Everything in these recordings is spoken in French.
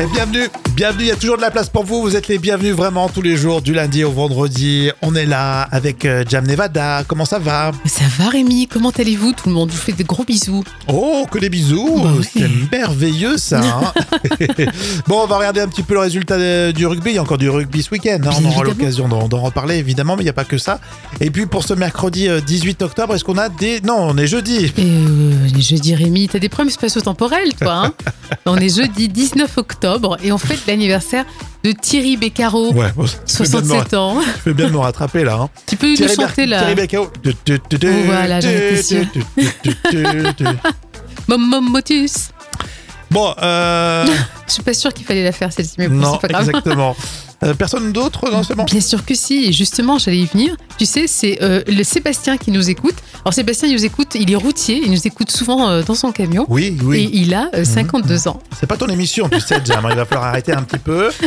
Et bienvenue, bienvenue, il y a toujours de la place pour vous, vous êtes les bienvenus vraiment tous les jours, du lundi au vendredi. On est là avec euh, Jam Nevada, comment ça va? Ça va Rémi, comment allez-vous Tout le monde? Vous fait de gros bisous. Oh, que des bisous. Bah. C'est merveilleux ça hein. Bon, on va regarder un petit peu le résultat euh, du rugby, il y a encore du rugby ce week-end, hein. on aura l'occasion d'en reparler évidemment, mais il n'y a pas que ça. Et puis pour ce mercredi euh, 18 octobre, est-ce qu'on a des... Non, on est jeudi. Euh, les jeudis Rémi, t'as des problèmes spatio-temporels toi hein. On est jeudi 19 octobre et on fête l'anniversaire de Thierry Beccaro, Ouais, bon, tu fais bien de me- 67 ans. tu fais bien de me rattraper là. Hein. Tu peux nous Thierry chanter Ber- là Thierry Beccaro. Voilà, j'en étais sûre. Mom Motus. Bon, euh, Je suis pas sûre qu'il fallait la faire celle-ci, mais bon, c'est pas grave. exactement. Euh, personne d'autre Non, c'est bon. Bien sûr que si, et justement, j'allais y venir. Tu sais, c'est euh, le Sébastien qui nous écoute. Alors, Sébastien, il nous écoute, il est routier, il nous écoute souvent euh, dans son camion. Oui, Et oui. il a euh, 52 ans. C'est pas ton émission, tu sais, Jam. Il va falloir arrêter un petit peu.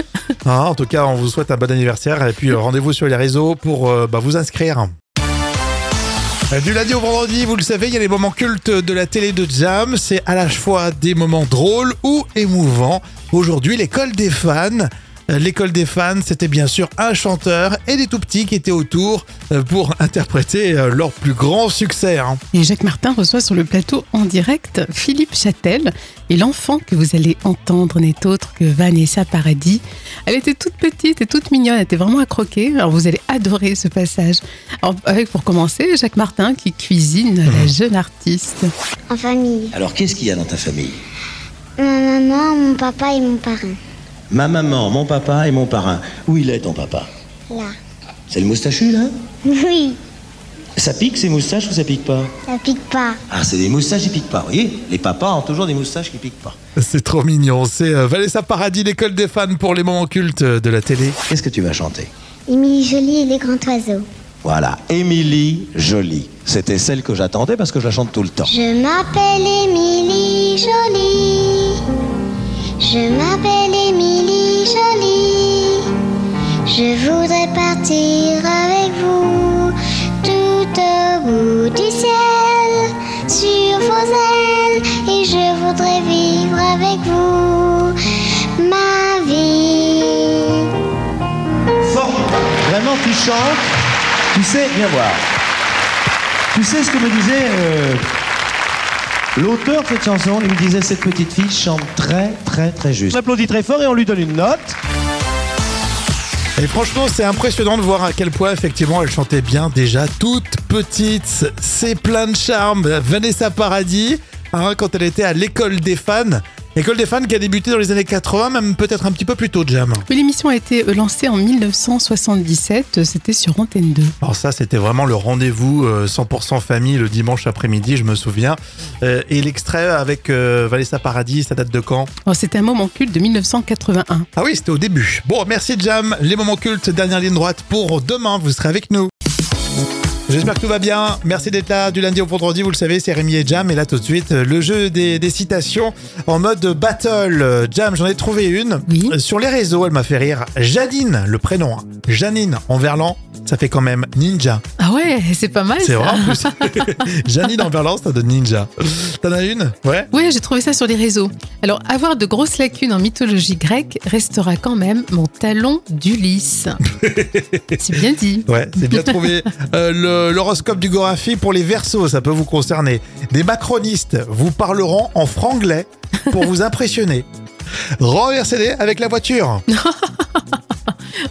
Hein, en tout cas, on vous souhaite un bon anniversaire. Et puis, rendez-vous sur les réseaux pour bah, vous inscrire. Du lundi au vendredi, vous le savez, il y a les moments cultes de la télé de Jam. C'est à la fois des moments drôles ou émouvants. Aujourd'hui, l'école des fans. L'école des fans, c'était bien sûr un chanteur et des tout petits qui étaient autour euh, pour interpréter euh, leur plus grand succès. hein. Et Jacques Martin reçoit sur le plateau en direct Philippe Châtel. Et l'enfant que vous allez entendre n'est autre que Vanessa Paradis. Elle était toute petite et toute mignonne, elle était vraiment à croquer. Alors vous allez adorer ce passage. Alors, avec pour commencer, Jacques Martin qui cuisine la jeune artiste. En famille. Alors, qu'est-ce qu'il y a dans ta famille? Ma maman, mon papa et mon parrain. Ma maman, mon papa et mon parrain. Où il est ton papa? Là. C'est le moustachu, là? Oui, Ça pique ces moustaches ou ça pique pas? Ça pique pas. Ah, c'est des moustaches qui piquent pas, vous voyez Les papas ont toujours des moustaches qui piquent pas. C'est trop mignon. C'est euh, Vanessa Paradis, l'école des fans pour les moments cultes de la télé. Qu'est-ce que tu vas chanter? Émilie Jolie et les grands oiseaux. Voilà, Émilie Jolie. C'était celle que j'attendais parce que je la chante tout le temps. Je m'appelle Émilie Jolie. Je m'appelle Émilie Jolie. Je voudrais partir avec vous tout au bout du ciel, sur vos ailes, et je voudrais vivre avec vous ma vie. Vraiment, tu chantes. Tu sais, viens voir. Tu sais ce que me disait euh, l'auteur de cette chanson Il me disait cette petite fille chante très, très, très juste. On applaudit très fort et on lui donne une note. Et franchement, c'est impressionnant de voir à quel point, effectivement, elle chantait bien déjà toute petite. C'est plein de charme. Vanessa Paradis, hein, quand elle était à l'école des fans. L'école des fans qui a débuté dans les années 80, même peut-être un petit peu plus tôt, Jam. Oui, l'émission a été euh, lancée en 1977, c'était sur Antenne 2. Alors ça, c'était vraiment le rendez-vous euh, 100% famille le dimanche après-midi, je me souviens. Euh, et l'extrait avec euh, Vanessa Paradis, ça date de quand? Alors, C'était un moment culte de 1981. Ah oui, c'était au début. Bon, merci Jam. Les moments cultes, dernière ligne droite pour demain. Vous serez avec nous. J'espère que tout va bien. Merci d'être là du lundi au vendredi. Vous le savez, c'est Rémi et Jam. Et là, tout de suite, le jeu des, des citations en mode battle. Jam, j'en ai trouvé une. Oui. Sur les réseaux, elle m'a fait rire. Janine, le prénom. hein. Janine en verlan, ça fait quand même ninja. Ah ouais, c'est pas mal C'est vrai en plus. Janine en verlan, ça donne ninja. T'en as une? Ouais. Oui, j'ai trouvé ça sur les réseaux. Alors, avoir de grosses lacunes en mythologie grecque restera quand même mon talon d'Ulysse. C'est bien dit. Ouais, c'est bien trouvé. Euh, le- L'horoscope du Gorafi pour les Verseaux, ça peut vous concerner. Des macronistes vous parleront en franglais pour vous impressionner. Renversez-les avec la voiture.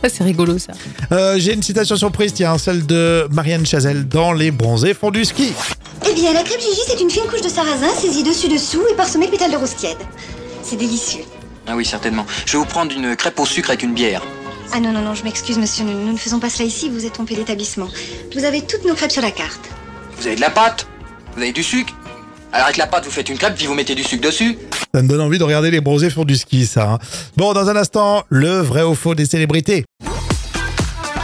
Ah, c'est rigolo ça. Euh, J'ai une citation surprise, tiens, celle de Marianne Chazelle dans Les Bronzés font du ski. Eh bien, la crêpe Gigi, c'est une fine couche de sarrasin saisie dessus-dessous et parsemée de pétales de rose tiède. C'est délicieux. Ah oui, certainement. Je vais vous prendre une crêpe au sucre avec une bière. Ah non, non, non, je m'excuse, monsieur, nous, nous ne faisons pas cela ici, vous êtes trompé d'établissement. Vous avez toutes nos crêpes sur la carte. Vous avez de la pâte Vous avez du sucre Alors avec la pâte, vous faites une crêpe, puis vous mettez du sucre dessus. Ça me donne envie de regarder Les Bronzés font du ski, ça. hein. Bon, dans un instant, le vrai ou faux des célébrités.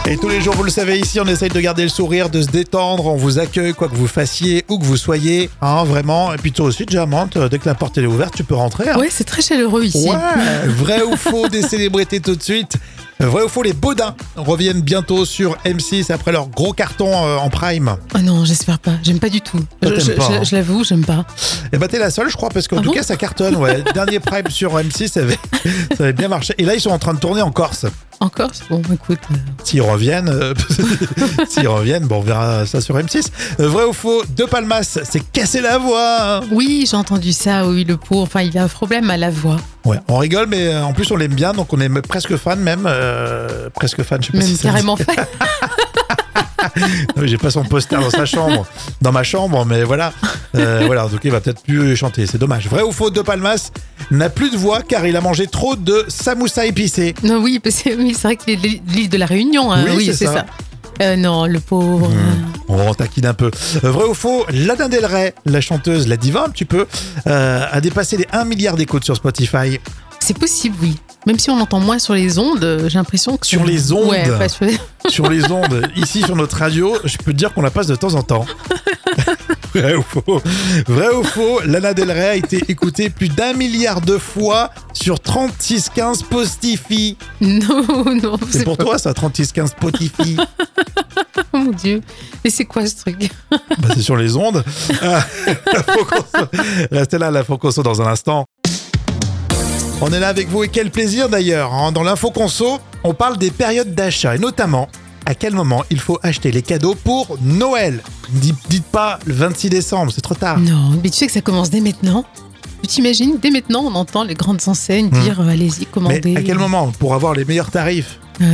Et tous les jours, vous le savez, ici, on essaye de garder le sourire, de se détendre. On vous accueille, quoi que vous fassiez, où que vous soyez. Hein, vraiment. Et puis toi aussi, Diamante, dès que la porte elle est ouverte, tu peux rentrer. hein. Ouais, c'est très chaleureux ici. Ouais, vrai ou faux des célébrités tout de suite. Vrai ou faux, les Baudins reviennent bientôt sur M6 après leur gros carton euh, en prime. Oh non, j'espère pas. J'aime pas du tout. Je, je- hein. je l'avoue, j'aime pas. Et bah t'es la seule, je crois, parce qu'en Ah tout bon cas ça cartonne. Ouais. Dernier prime sur M6, ça avait, ça avait bien marché. Et là ils sont en train de tourner en Corse. Encore? Bon, écoute. euh, S'ils reviennent, euh, s'ils reviennent, bon, on verra ça sur M6. Euh, Vrai ou faux, De Palmas s'est cassé la voix. Oui, j'ai entendu ça. Oui, le pauvre. Enfin, il a un problème à la voix. Ouais, on rigole, mais en plus on l'aime bien, donc on est presque fan même. euh, presque fan, je sais pas Même si carrément dit. J'ai pas son poster dans sa chambre, dans ma chambre, mais voilà. Euh, voilà, donc il va peut-être plus chanter, c'est dommage. Vrai ou faux, De Palmas n'a plus de voix car il a mangé trop de samoussa épicé. Non, oui, c'est vrai qu'il est de l'île de la Réunion. hein. Oui, Oui, c'est ça. ça. Euh, non, le pauvre. On taquine un peu. Euh, Vrai ou faux, Lana Del Rey, la chanteuse, la diva un petit peu, euh, a dépassé les 1 milliard d'écoutes sur Spotify. C'est possible, oui. Même si on entend moins sur les ondes, euh, j'ai l'impression que. Sur les ondes Ouais, sur sur les ondes, ici sur notre radio, je peux te dire qu'on la passe de temps en temps. Vrai ou faux? Vrai ou faux Lana Del Rey a été écoutée plus d'un milliard de fois sur 3615 Spotify. Non, non, C'est pour pas- toi ça, 3615 Spotify Oh mon dieu. Et c'est quoi ce truc? Bah, C'est sur les ondes. Ah, la. Restez là, la faux conso dans un instant. On est là avec vous et quel plaisir d'ailleurs. hein. Dans l'info conso, on parle des périodes d'achat et notamment à quel moment il faut acheter les cadeaux pour Noël? Dites, dites pas le 26 décembre, c'est trop tard. Non, mais tu sais que ça commence dès maintenant. Tu t'imagines, dès maintenant, on entend les grandes enseignes dire euh, allez-y, Hmm. Mais commandez. à quel moment pour avoir les meilleurs tarifs? Euh,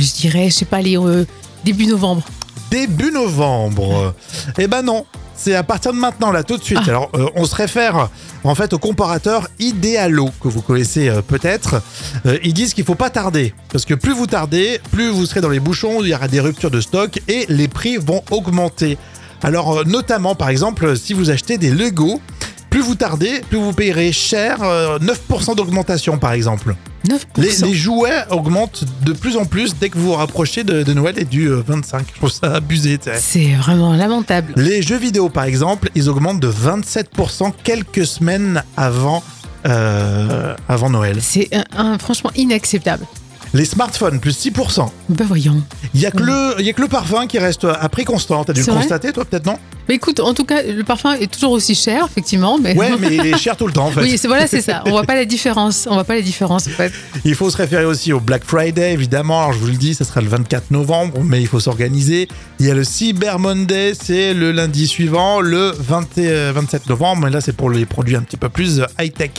Je dirais, je sais pas, les, euh, début novembre. Début novembre. Eh ben non. C'est à partir de maintenant, là, tout de suite. Ah. Alors, euh, on se réfère en fait au comparateur Idealo, que vous connaissez euh, peut-être. Euh, ils disent qu'il faut pas tarder. Parce que plus vous tardez, plus vous serez dans les bouchons, il y aura des ruptures de stock et les prix vont augmenter. Alors, euh, notamment, par exemple, si vous achetez des Lego, plus vous tardez, plus vous payerez cher, euh, 9% d'augmentation, par exemple. 9%. Les, les jouets augmentent de plus en plus dès que vous vous rapprochez de, de Noël et du euh, 25. Je trouve ça abusé. C'est vraiment lamentable. Les jeux vidéo, par exemple, ils augmentent de 27% quelques semaines avant, euh, avant Noël. C'est franchement inacceptable. Les smartphones, plus 6%. Ben voyons. Il n'y a, que le- il y a que le parfum qui reste à prix constant. T'as dû le constater, toi, peut-être, non? Mais écoute, en tout cas, le parfum est toujours aussi cher, effectivement. Mais... Ouais, mais il est cher tout le temps, en fait. Oui, voilà, c'est ça. On voit pas la différence. On voit pas la différence, en fait. Il faut se référer aussi au Black Friday, évidemment. Alors, je vous le dis, ça sera le 24 novembre, mais il faut s'organiser. Il y a le Cyber Monday, c'est le lundi suivant, le 20 et, euh, 27 novembre. Mais là, c'est pour les produits un petit peu plus euh, high-tech.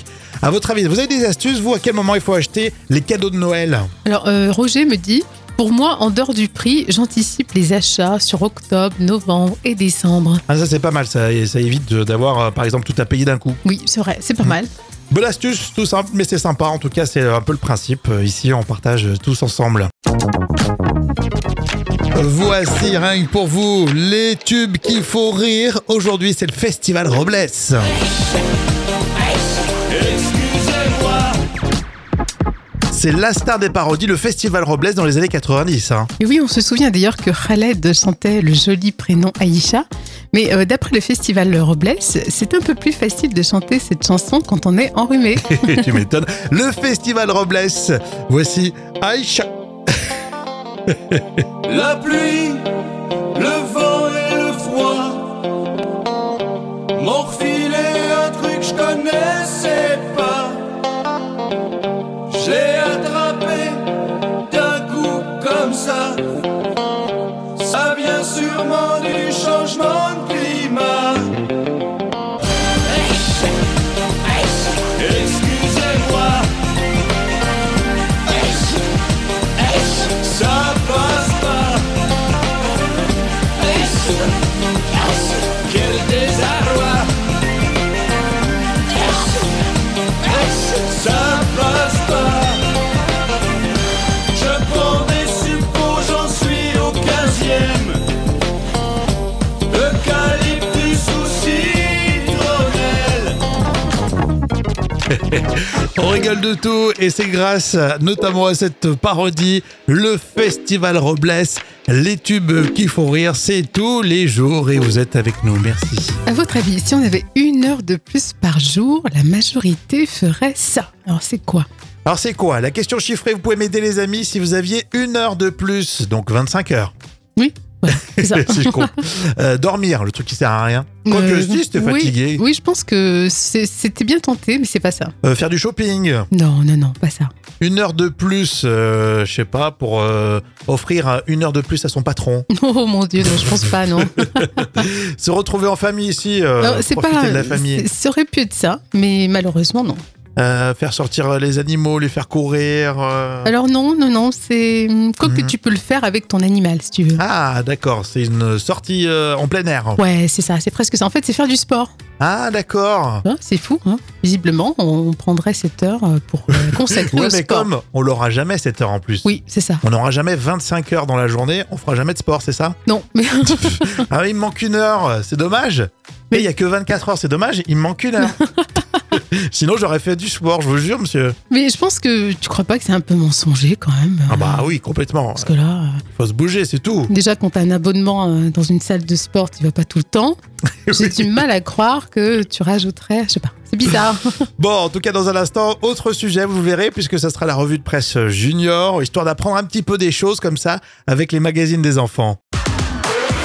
À votre avis, vous avez des astuces, vous, à quel moment il faut acheter les cadeaux de Noël? Alors, euh, Roger me dit pour moi, en dehors du prix, j'anticipe les achats sur octobre, novembre et décembre. Ah, ça, c'est pas mal. Ça, ça évite d'avoir, euh, par exemple, tout à payer d'un coup. Oui, c'est vrai, c'est pas Mmh. mal. Bonne astuce, tout simple, mais c'est sympa. En tout cas, c'est un peu le principe. Euh, Ici, on partage tous ensemble. Voici rien que pour vous les tubes qu'il faut rire. Aujourd'hui, c'est le festival Robles. C'est la star des parodies, le festival Robles dans les années 90. hein. Et oui, on se souvient d'ailleurs que Khaled chantait le joli prénom Aïcha. Mais euh, d'après le festival Robles, c'est un peu plus facile de chanter cette chanson quand on est enrhumé. tu m'étonnes. Le festival Robles. Voici Aïcha. La pluie, On rigole de tout et c'est grâce notamment à cette parodie, le Festival Robles, les tubes qui font rire, c'est tous les jours et vous êtes avec nous, merci. À votre avis, si on avait une heure de plus par jour, la majorité ferait ça. Alors c'est quoi? Alors c'est quoi? La question chiffrée, vous pouvez m'aider les amis si vous aviez une heure de plus, donc 25 heures. Oui, voilà, c'est ça. si je compte. Euh, dormir, le truc qui sert à rien. Quoique Euh, si, c'était oui, fatigué. Oui, je pense que c'était bien tenté, mais c'est pas ça. Euh, faire du shopping. Non, non, non, pas ça. Une heure de plus, euh, je sais pas, pour offrir une heure de plus à son patron. Oh mon dieu, non, je pense pas, non. Se retrouver en famille ici, Non, c'est profiter pas. de la famille. Ça aurait pu être ça, mais malheureusement non. Euh, faire sortir les animaux, les faire courir. euh. Alors non, non, non, c'est quoi que Mhm. tu peux le faire avec ton animal si tu veux. Ah, d'accord, c'est une sortie euh, en plein air. Ouais, c'est ça, c'est presque ça. En fait, c'est faire du sport. Ah, d'accord. Hein, c'est fou. Hein Visiblement, on prendrait cette heure pour consacrer Ouais, au mais sport. comme on l'aura jamais cette heure en plus. Oui, c'est ça. On n'aura jamais 25 heures dans la journée, on fera jamais de sport, c'est ça? Non, mais Ah il me manque une heure, c'est dommage. Mais il y a que 24 heures, c'est dommage, il me manque une heure. Sinon, j'aurais fait du sport, je vous jure, monsieur. mais je pense que tu crois pas que c'est un peu mensonger quand même. Ah euh, bah oui, complètement. Parce que là, euh, Faut se bouger, c'est tout. déjà quand t'as un abonnement euh, dans une salle de sport, tu vas pas tout le temps. J'ai du mal à croire que tu rajouterais, je sais pas, c'est bizarre. Bon, en tout cas, dans un instant, autre sujet, vous verrez, puisque ça sera la revue de presse junior, histoire d'apprendre un petit peu des choses comme ça avec les magazines des enfants.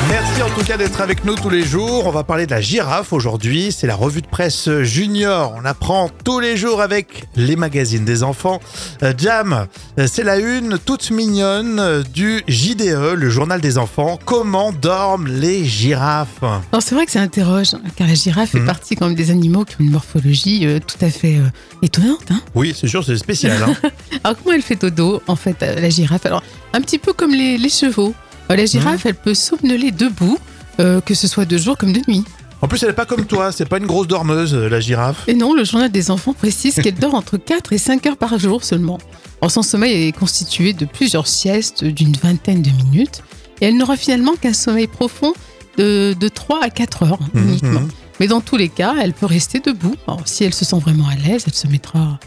Merci en tout cas d'être avec nous tous les jours. On va parler de la girafe aujourd'hui. C'est la revue de presse junior. On apprend tous les jours avec les magazines des enfants. Euh, Jam, euh, c'est la une toute mignonne euh, du JDE, le journal des enfants. Comment dorment les girafes? Alors c'est vrai que ça interroge, car la girafe fait Mhm. partie quand même des animaux qui ont une morphologie euh, tout à fait euh, étonnante. Hein Oui, c'est sûr, c'est spécial. hein. Alors comment elle fait dodo en fait la girafe? Alors un petit peu comme les, les chevaux. Euh, la girafe elle peut somnoler debout, euh, que ce soit de jour comme de nuit. En plus, elle n'est pas comme toi. C'est pas une grosse dormeuse, euh, la girafe. Et non, le journal des enfants précise qu'elle dort entre 4 et 5 heures par jour seulement. Alors, son sommeil est constitué de plusieurs siestes d'une vingtaine de minutes et elle n'aura finalement qu'un sommeil profond de, de 3 à 4 heures Mhm, uniquement. Mais dans tous les cas, elle peut rester debout. Alors, si elle se sent vraiment à l'aise, elle se mettra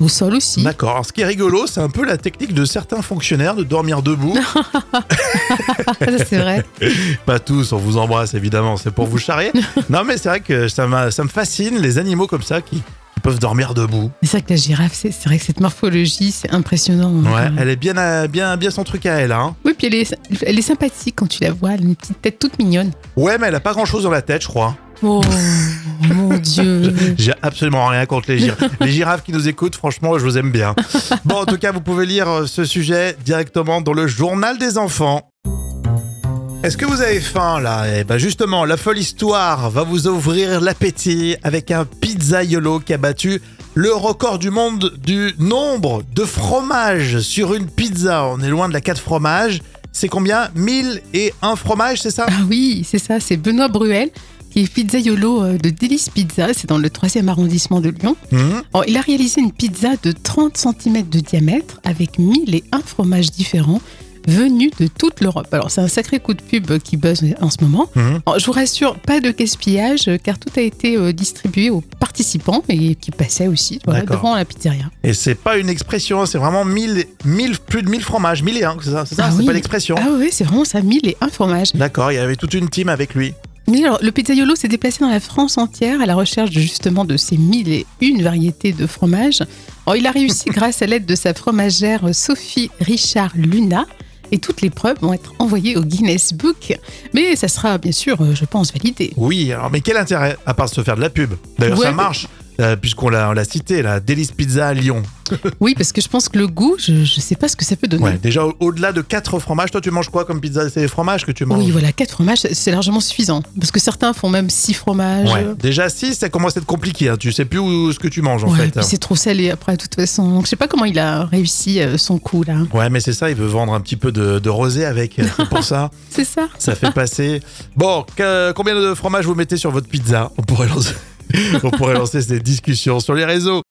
au sol aussi. D'accord. Alors, ce qui est rigolo, c'est un peu la technique de certains fonctionnaires de dormir debout. C'est vrai. Pas tous, on vous embrasse évidemment, c'est pour vous charrer. non, mais c'est vrai que ça, me fascine les animaux comme ça qui, peuvent dormir debout. C'est vrai que la girafe, c'est vrai que cette morphologie, c'est impressionnant. Ouais, Euh, elle est bien, à- bien, bien son truc à elle. Hein. Oui, puis elle est, elle est sympathique quand tu la vois. Elle a une petite tête toute mignonne. Ouais, mais elle a pas grand chose dans la tête, je crois. Oh mon Dieu. J'ai absolument rien contre les girafes. les girafes qui nous écoutent, franchement, je vous aime bien. Bon, en tout cas, vous pouvez lire euh, ce sujet directement dans le journal des enfants. Est-ce que vous avez faim là? Eh ben justement, la folle histoire va vous ouvrir l'appétit avec un pizzaiolo qui a battu le record du monde du nombre de fromages sur une pizza. On est loin de la 4 fromages. C'est combien? 1001 fromages, c'est ça? Ah oui, c'est ça, c'est Benoît Bruel qui est pizzaiolo euh, de Délice Pizza, c'est dans le 3e arrondissement de Lyon. Mhm. Alors, il a réalisé une pizza de 30 cm de diamètre avec 1001 fromages différents venus de toute l'Europe. Alors c'est un sacré coup de pub qui buzz en ce moment. Mhm. Alors, je vous rassure, pas de gaspillage car tout a été euh, distribué aux participants et qui passaient aussi voilà, devant la pizzeria. Et c'est pas une expression, c'est vraiment 1000, 1000, plus de 1000 fromages, 1001, c'est ça, c'est ça Ah oui. pas l'expression. Ah oui, c'est vraiment ça, 1001 fromages. D'accord, il y avait toute une team avec lui. Oui, alors, le pizzaiolo s'est déplacé dans la France entière à la recherche justement de ces mille et une variétés de fromages. Alors, il a réussi grâce à l'aide de sa fromagère Sophie Richard Luna. Et toutes les preuves vont être envoyées au Guinness Book. Mais ça sera bien sûr, euh, je pense, validé. Oui, alors mais quel intérêt à part se faire de la pub? D'ailleurs, Ouais, ça marche, euh, puisqu'on l'a, on l'a cité, la Délice Pizza à Lyon. Oui, parce que je pense que le goût, je ne sais pas ce que ça peut donner. Ouais, déjà au- au-delà de 4 fromages, toi tu manges quoi comme pizza? C'est les fromages que tu manges? Oui, voilà, quatre fromages, c'est largement suffisant. Parce que certains font même six fromages. Ouais. Déjà 6, ça commence à être compliqué. hein. Tu sais plus où, ce que tu manges en Ouais, fait. puis c'est trop salé après, de toute façon. Donc, je sais pas comment il a réussi euh, son coup, là. Ouais, mais c'est ça, il veut vendre un petit peu de, de rosé avec. euh, C'est pour ça. C'est ça Ça fait passer. Bon, que- combien de fromages vous mettez sur votre pizza? On pourrait lancer, on pourrait lancer cette discussion sur les réseaux.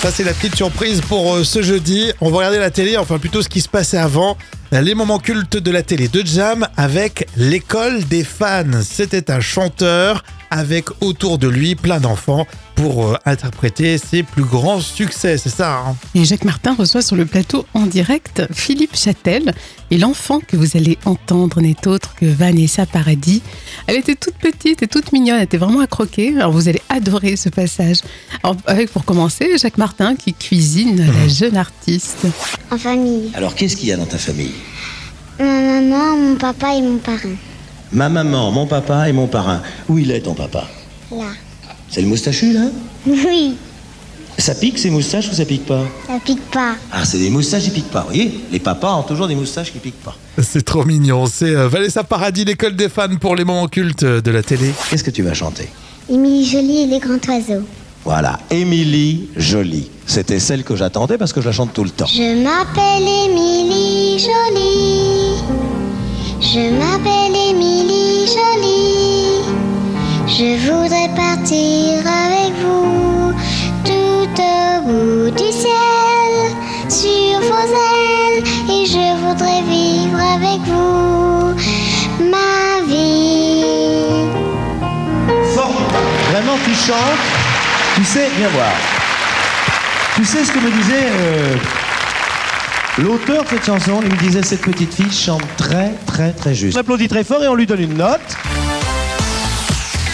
Ça, c'est la petite surprise pour euh, ce jeudi. On va regarder la télé, enfin plutôt ce qui se passait avant. Les moments cultes de la télé de Jam avec l'école des fans. C'était un chanteur avec autour de lui plein d'enfants pour euh, interpréter ses plus grands succès, c'est ça hein Et Jacques Martin reçoit sur le plateau en direct Philippe Châtel. Et l'enfant que vous allez entendre n'est autre que Vanessa Paradis. Elle était toute petite et toute mignonne, elle était vraiment à croquer. Alors vous allez adorer ce passage. Alors, avec pour commencer Jacques Martin qui cuisine la jeune artiste. En famille. Alors, qu'est-ce qu'il y a dans ta famille? Ma maman, mon papa et mon parrain. Ma maman, mon papa et mon parrain. Où il est ton papa Là. C'est le moustachu, là Oui, Ça pique ces moustaches ou ça pique pas ça pique pas. Ah, c'est des moustaches qui piquent pas, vous voyez Les papas ont toujours des moustaches qui piquent pas. C'est trop mignon, c'est euh, Vanessa Paradis, l'école des fans pour les moments cultes de la télé. Qu'est-ce que tu vas chanter Émilie Jolie et les grands oiseaux. Voilà, Émilie Jolie. C'était celle que j'attendais parce que je la chante tout le temps. Je m'appelle Émilie Jolie. Je m'appelle Émilie Jolie. Je voudrais partir avec vous tout au bout du ciel, sur vos ailes, et je voudrais vivre avec vous ma vie. Fort Vraiment, tu chantes. Tu sais, viens voir. Tu sais ce que me disait euh, l'auteur de cette chanson Il me disait cette petite fille chante très, très, très juste. On applaudit très fort et on lui donne une note.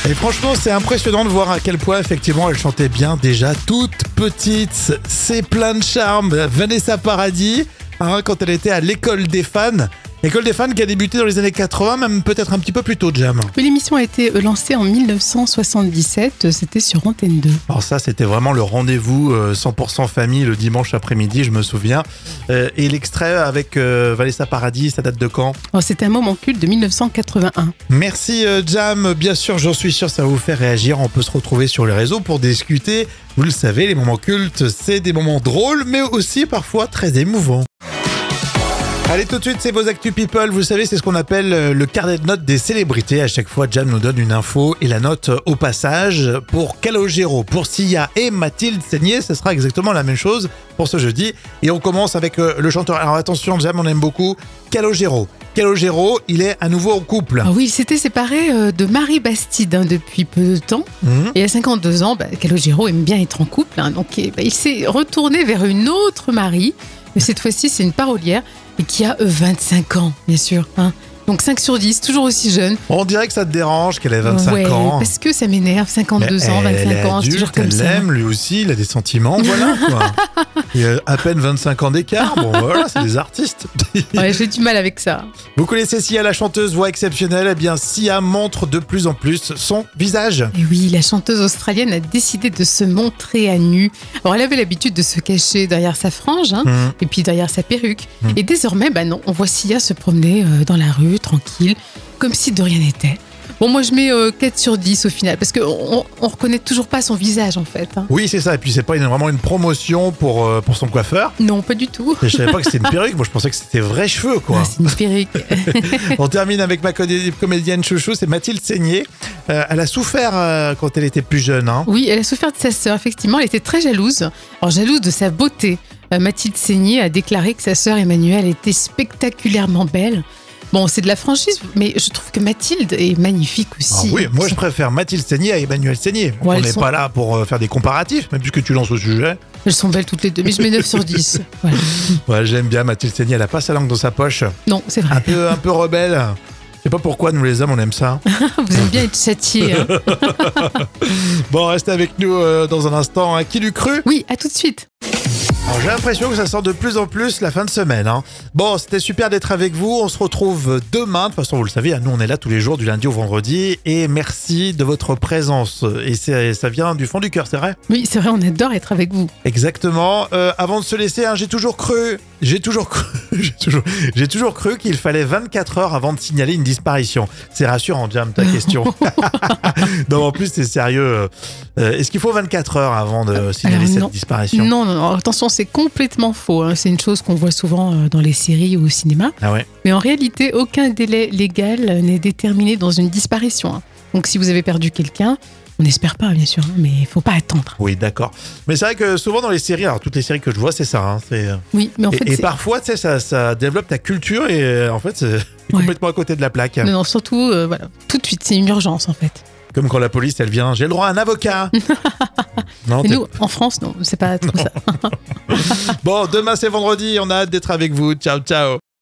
Et franchement, c'est impressionnant de voir à quel point, effectivement, elle chantait bien déjà toute petite. C'est plein de charme. Vanessa Paradis, hein, quand elle était à l'école des fans. L'école des fans qui a débuté dans les années 80, même peut-être un petit peu plus tôt, Jam. Mais L'émission a été euh, lancée en 1977, c'était sur Antenne 2. Alors ça, c'était vraiment le rendez-vous euh, 100% famille le dimanche après-midi, je me souviens. Euh, et l'extrait avec euh, Vanessa Paradis, ça date de quand? Alors, C'était un moment culte de 1981. Merci euh, Jam, bien sûr, j'en suis sûr, ça va vous faire réagir. On peut se retrouver sur les réseaux pour discuter. Vous le savez, les moments cultes, c'est des moments drôles, mais aussi parfois très émouvants. Allez, tout de suite, c'est vos Actu People. Vous savez, c'est ce qu'on appelle euh, le carnet de notes des célébrités. À chaque fois, Jam nous donne une info et la note euh, au passage. Pour Calogero, pour Sia et Mathilde Seigné, ce sera exactement la même chose pour ce jeudi. Et on commence avec euh, le chanteur. Alors attention, Jam, on aime beaucoup. Calogero. Calogero, il est à nouveau en couple. Ah oui, il s'était séparé de Marie Bastide hein, depuis peu de temps. Mhm. Et à 52 ans, bah, Calogero aime bien être en couple. hein. donc eh, bah, il s'est retourné vers une autre Marie. Mais cette fois-ci, c'est une parolière et qui a euh, 25 ans, bien sûr. hein? Donc 5 sur 10, toujours aussi jeune. On dirait que ça te dérange qu'elle ait 25 Ouais, ans. Parce que ça m'énerve, 52 Mais ans, elle 25 est ans, c'est toujours adulte, comme elle ça. l'aime, lui aussi, il a des sentiments, voilà quoi. Il a à peine 25 ans d'écart, bon voilà, c'est des artistes. Ouais, j'ai du mal avec ça. Vous connaissez Sia, la chanteuse voix exceptionnelle, eh bien Sia montre de plus en plus son visage. Et oui, la chanteuse australienne a décidé de se montrer à nu. Alors, elle avait l'habitude de se cacher derrière sa frange, hein, Mhm. et puis derrière sa perruque. Mhm. Et désormais, bah non, on voit Sia se promener euh, dans la rue, tranquille, comme si de rien n'était. Bon, moi, je mets euh, 4 sur 10 au final, parce qu'on on, on reconnaît toujours pas son visage, en fait. hein. Oui, c'est ça, et puis c'est pas une- vraiment une promotion pour, euh, pour son coiffeur. Non, pas du tout. Je savais pas que c'était une perruque, moi je pensais que c'était vrais cheveux quoi. Ah, c'est une perruque. On termine avec ma comédienne chouchou, c'est Mathilde Seigné. Euh, elle a souffert euh, quand elle était plus jeune. Hein. Oui, elle a souffert de sa sœur, effectivement. Elle était très jalouse. Alors, jalouse de sa beauté. Euh, Mathilde Seigné a déclaré que sa sœur Emmanuelle était spectaculairement belle. Bon, c'est de la franchise, mais je trouve que Mathilde est magnifique Ah aussi. oui, moi je préfère Mathilde Seigné à Emmanuel Seigné. Ouais, On n'est sont- pas là pour euh, faire des comparatifs, même puisque tu lances au sujet. Elles sont belles toutes les deux, mais je mets 9 sur 10. Voilà. Ouais, j'aime bien Mathilde Seigné, elle a pas sa langue dans sa poche. Non, c'est Un vrai. peu, un peu rebelle. Je sais pas pourquoi nous les hommes on aime ça. Vous aimez bien être châtié. hein. Bon, restez avec nous euh, dans un instant. hein. Qui l'eût cru? Oui, à tout de suite. J'ai l'impression que ça sort de plus en plus la fin de semaine. hein. Bon, c'était super d'être avec vous. On se retrouve demain. De toute façon, vous le savez, hein, nous on est là tous les jours du lundi au vendredi. Et merci de votre présence. Et ça vient du fond du cœur, c'est vrai? Oui, c'est vrai, on adore être avec vous. Exactement. Euh, avant de se laisser, hein, j'ai toujours cru, j'ai toujours cru, j'ai toujours, cru qu'il fallait 24 heures avant de signaler une disparition. C'est rassurant, Jam, ta question. non, en plus, c'est sérieux. Euh, Est-ce qu'il faut 24 heures avant de signaler alors cette non. disparition Non, non, non, attention, c'est complètement faux. hein. C'est une chose qu'on voit souvent euh, dans les séries ou au cinéma. Ah ouais. Mais en réalité, aucun délai légal n'est déterminé dans une disparition. hein. Donc si vous avez perdu quelqu'un, on n'espère pas, bien sûr, hein, mais il faut pas attendre. Oui, d'accord. Mais c'est vrai que souvent dans les séries, alors toutes les séries que je vois, c'est ça. hein, c'est- Oui, mais en fait, et parfois, tu sais, ça, ça développe ta culture et euh, en fait, c'est complètement à côté de la plaque. non, non, surtout, euh, voilà, tout de suite, c'est une urgence en fait. Comme quand la police, elle vient, j'ai le droit à un avocat. non, nous, en France, non, c'est pas trop ça. Bon, demain c'est vendredi, on a hâte d'être avec vous. Ciao, ciao.